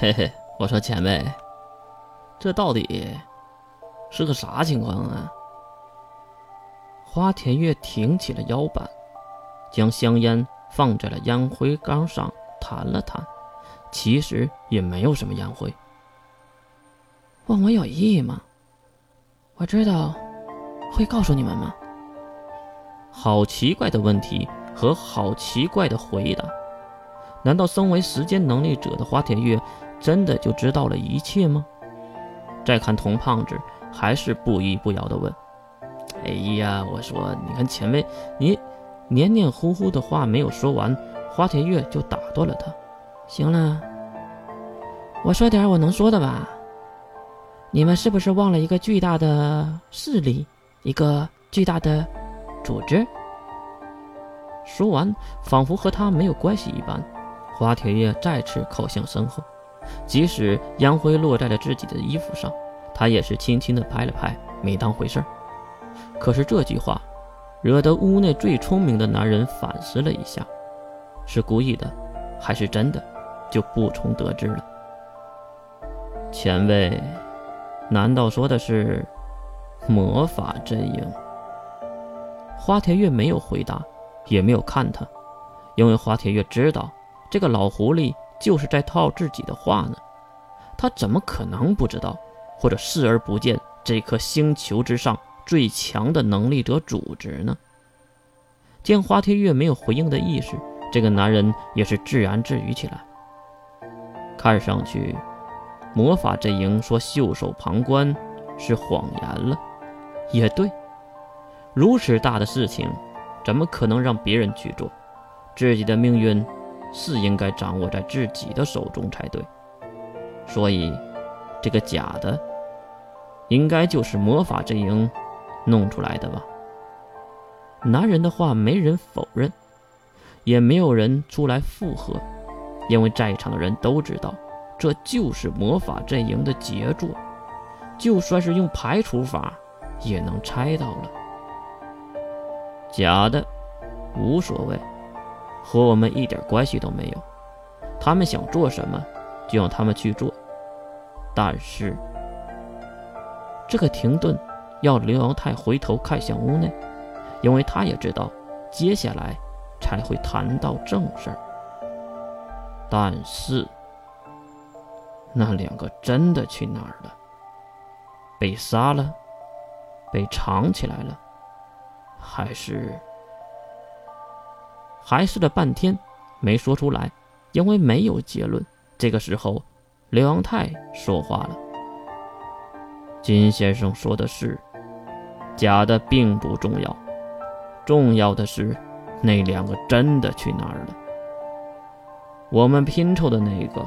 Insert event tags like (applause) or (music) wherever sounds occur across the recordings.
嘿嘿，我说前辈，这到底是个啥情况啊？花田月挺起了腰板，将香烟放在了烟灰缸上，弹了弹，其实也没有什么烟灰。问我有意义吗？我知道，会告诉你们吗？好奇怪的问题和好奇怪的回答。难道身为时间能力者的花田月真的就知道了一切吗？再看童胖子，还是不依不饶地问：“哎呀，我说，你看前辈，你黏黏糊糊的话没有说完，花田月就打断了他：“行了，我说点我能说的吧。你们是不是忘了一个巨大的势力，一个巨大的组织？”说完，仿佛和他没有关系一般。花田月再次靠向身后，即使烟灰落在了自己的衣服上，他也是轻轻的拍了拍，没当回事儿。可是这句话，惹得屋内最聪明的男人反思了一下，是故意的，还是真的，就不从得知了。前辈，难道说的是魔法阵营？花田月没有回答，也没有看他，因为花田月知道。这个老狐狸就是在套自己的话呢，他怎么可能不知道，或者视而不见这颗星球之上最强的能力者组织呢？见花天月没有回应的意识，这个男人也是自言自语起来。看上去，魔法阵营说袖手旁观是谎言了。也对，如此大的事情，怎么可能让别人去做？自己的命运。是应该掌握在自己的手中才对，所以这个假的，应该就是魔法阵营弄出来的吧？男人的话没人否认，也没有人出来附和，因为在场的人都知道，这就是魔法阵营的杰作，就算是用排除法，也能猜到了。假的，无所谓。和我们一点关系都没有，他们想做什么，就让他们去做。但是，这个停顿要刘阳泰回头看向屋内，因为他也知道接下来才会谈到正事儿。但是，那两个真的去哪儿了？被杀了？被藏起来了？还是？还试了半天，没说出来，因为没有结论。这个时候，刘阳泰说话了：“金先生说的是，假的并不重要，重要的是那两个真的去哪儿了。我们拼凑的那个，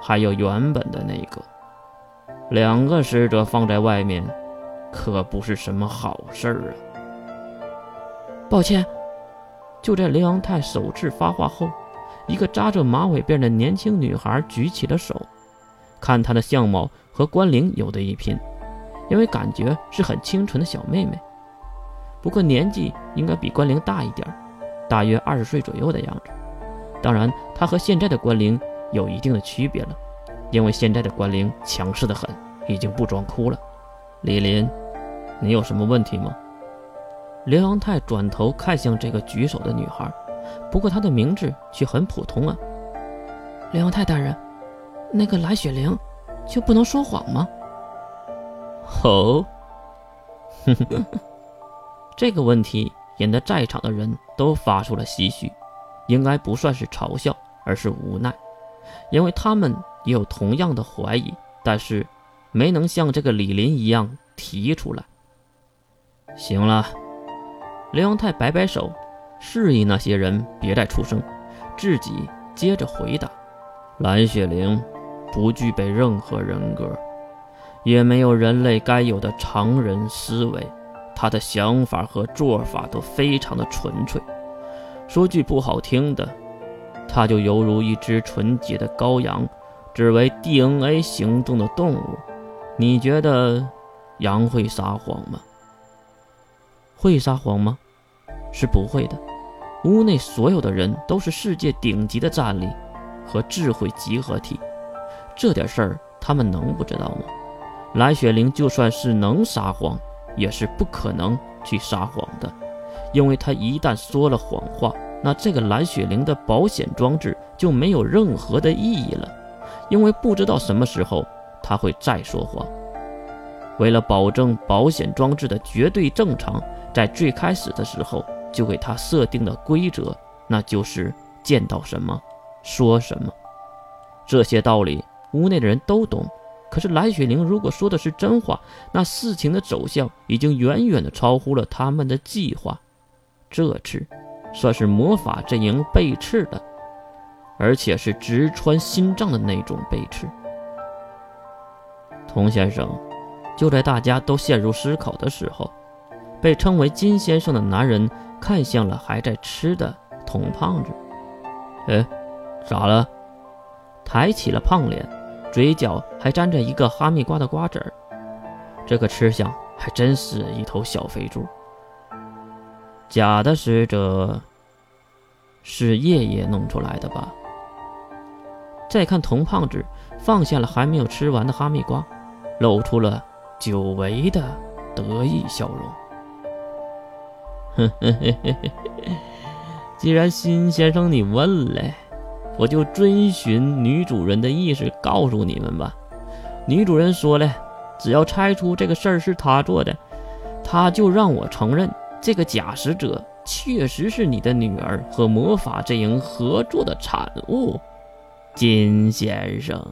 还有原本的那个，两个使者放在外面，可不是什么好事儿啊。”抱歉。就在刘阳泰首次发话后，一个扎着马尾辫的年轻女孩举起了手。看她的相貌和关灵有的一拼，因为感觉是很清纯的小妹妹。不过年纪应该比关灵大一点，大约二十岁左右的样子。当然，她和现在的关灵有一定的区别了，因为现在的关灵强势的很，已经不装哭了。李林，你有什么问题吗？刘阳泰转头看向这个举手的女孩，不过她的名字却很普通啊。刘阳泰大人，那个蓝雪玲就不能说谎吗？哦，(laughs) (laughs) 这个问题引得在场的人都发出了唏嘘，应该不算是嘲笑，而是无奈，因为他们也有同样的怀疑，但是没能像这个李林一样提出来。行了。刘阳泰摆摆手，示意那些人别再出声，自己接着回答：“蓝雪玲不具备任何人格，也没有人类该有的常人思维，她的想法和做法都非常的纯粹。说句不好听的，她就犹如一只纯洁的羔羊，只为 DNA 行动的动物。你觉得羊会撒谎吗？会撒谎吗？”是不会的，屋内所有的人都是世界顶级的战力和智慧集合体，这点事儿他们能不知道吗？蓝雪玲就算是能撒谎，也是不可能去撒谎的，因为她一旦说了谎话，那这个蓝雪玲的保险装置就没有任何的意义了，因为不知道什么时候她会再说谎。为了保证保险装置的绝对正常，在最开始的时候就给他设定的规则，那就是见到什么说什么。这些道理屋内的人都懂，可是蓝雪玲如果说的是真话，那事情的走向已经远远的超乎了他们的计划。这次算是魔法阵营背刺的，而且是直穿心脏的那种背刺。童先生。就在大家都陷入思考的时候，被称为金先生的男人看向了还在吃的童胖子。哎，咋了？抬起了胖脸，嘴角还沾着一个哈密瓜的瓜子儿。这个吃相还真是一头小肥猪。假的使者是夜夜弄出来的吧？再看童胖子放下了还没有吃完的哈密瓜，露出了。久违的得意笑容。哼哼嘿嘿嘿，既然辛先生你问了，我就遵循女主人的意思告诉你们吧。女主人说了，只要猜出这个事儿是她做的，她就让我承认这个假使者确实是你的女儿和魔法阵营合作的产物，金先生。